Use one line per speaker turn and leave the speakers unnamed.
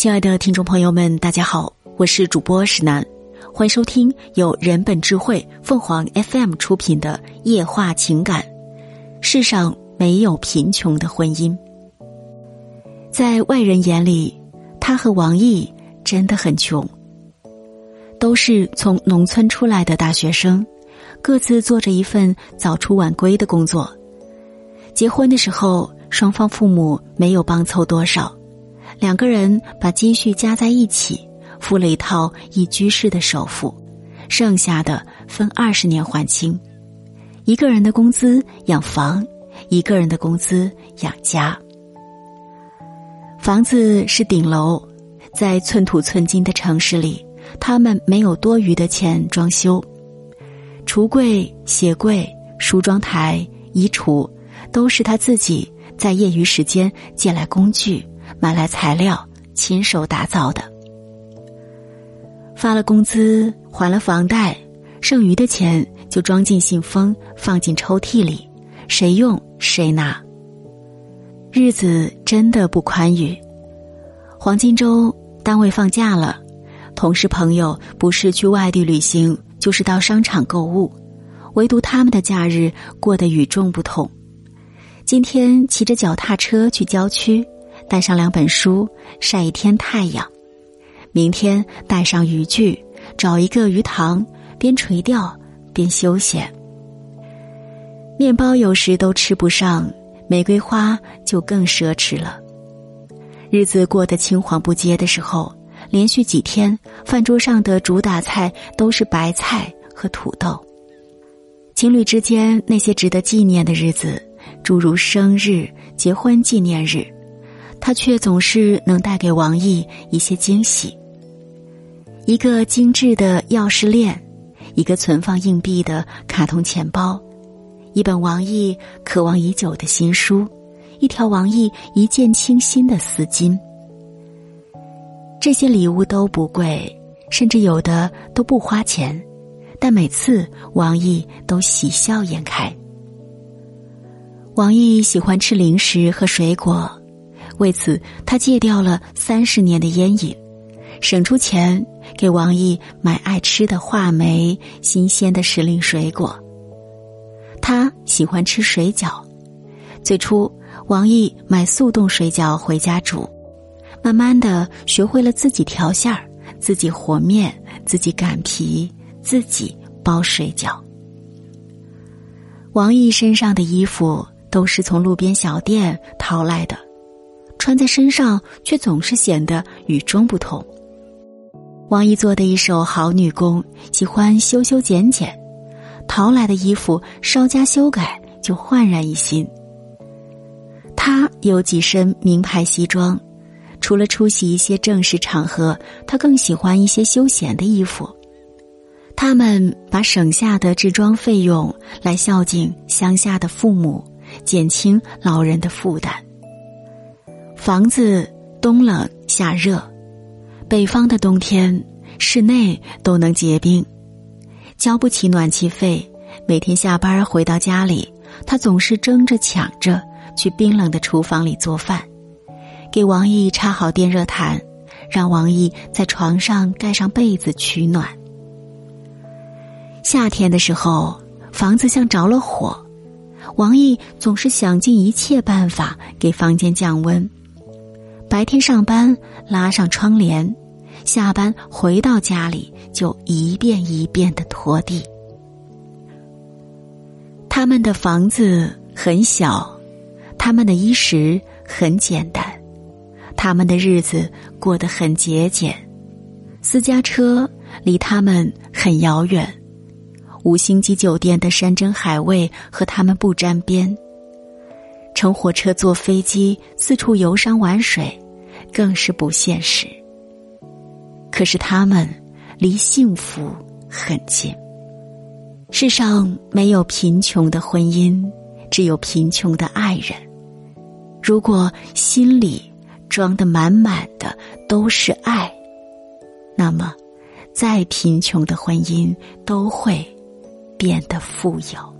亲爱的听众朋友们，大家好，我是主播石楠，欢迎收听由人本智慧凤凰 FM 出品的《夜话情感》。世上没有贫穷的婚姻，在外人眼里，他和王毅真的很穷，都是从农村出来的大学生，各自做着一份早出晚归的工作。结婚的时候，双方父母没有帮凑多少。两个人把积蓄加在一起，付了一套一居室的首付，剩下的分二十年还清。一个人的工资养房，一个人的工资养家。房子是顶楼，在寸土寸金的城市里，他们没有多余的钱装修。橱柜、鞋柜、梳妆台、衣橱，都是他自己在业余时间借来工具。买来材料，亲手打造的。发了工资，还了房贷，剩余的钱就装进信封，放进抽屉里，谁用谁拿。日子真的不宽裕。黄金周单位放假了，同事朋友不是去外地旅行，就是到商场购物，唯独他们的假日过得与众不同。今天骑着脚踏车去郊区。带上两本书，晒一天太阳。明天带上渔具，找一个鱼塘，边垂钓边休闲。面包有时都吃不上，玫瑰花就更奢侈了。日子过得青黄不接的时候，连续几天饭桌上的主打菜都是白菜和土豆。情侣之间那些值得纪念的日子，诸如生日、结婚纪念日。他却总是能带给王毅一些惊喜。一个精致的钥匙链，一个存放硬币的卡通钱包，一本王毅渴望已久的新书，一条王毅一见倾心的丝巾。这些礼物都不贵，甚至有的都不花钱，但每次王毅都喜笑颜开。王毅喜欢吃零食和水果。为此，他戒掉了三十年的烟瘾，省出钱给王毅买爱吃的话梅、新鲜的时令水果。他喜欢吃水饺，最初王毅买速冻水饺回家煮，慢慢的学会了自己调馅儿、自己和面、自己擀皮、自己包水饺。王毅身上的衣服都是从路边小店淘来的。穿在身上却总是显得与众不同。王一做的一手好女工，喜欢修修剪剪，淘来的衣服稍加修改就焕然一新。他有几身名牌西装，除了出席一些正式场合，他更喜欢一些休闲的衣服。他们把省下的制装费用来孝敬乡下的父母，减轻老人的负担。房子冬冷夏热，北方的冬天室内都能结冰，交不起暖气费。每天下班回到家里，他总是争着抢着去冰冷的厨房里做饭，给王毅插好电热毯，让王毅在床上盖上被子取暖。夏天的时候，房子像着了火，王毅总是想尽一切办法给房间降温。白天上班拉上窗帘，下班回到家里就一遍一遍的拖地。他们的房子很小，他们的衣食很简单，他们的日子过得很节俭。私家车离他们很遥远，五星级酒店的山珍海味和他们不沾边。乘火车、坐飞机，四处游山玩水。更是不现实。可是他们离幸福很近。世上没有贫穷的婚姻，只有贫穷的爱人。如果心里装的满满的都是爱，那么再贫穷的婚姻都会变得富有。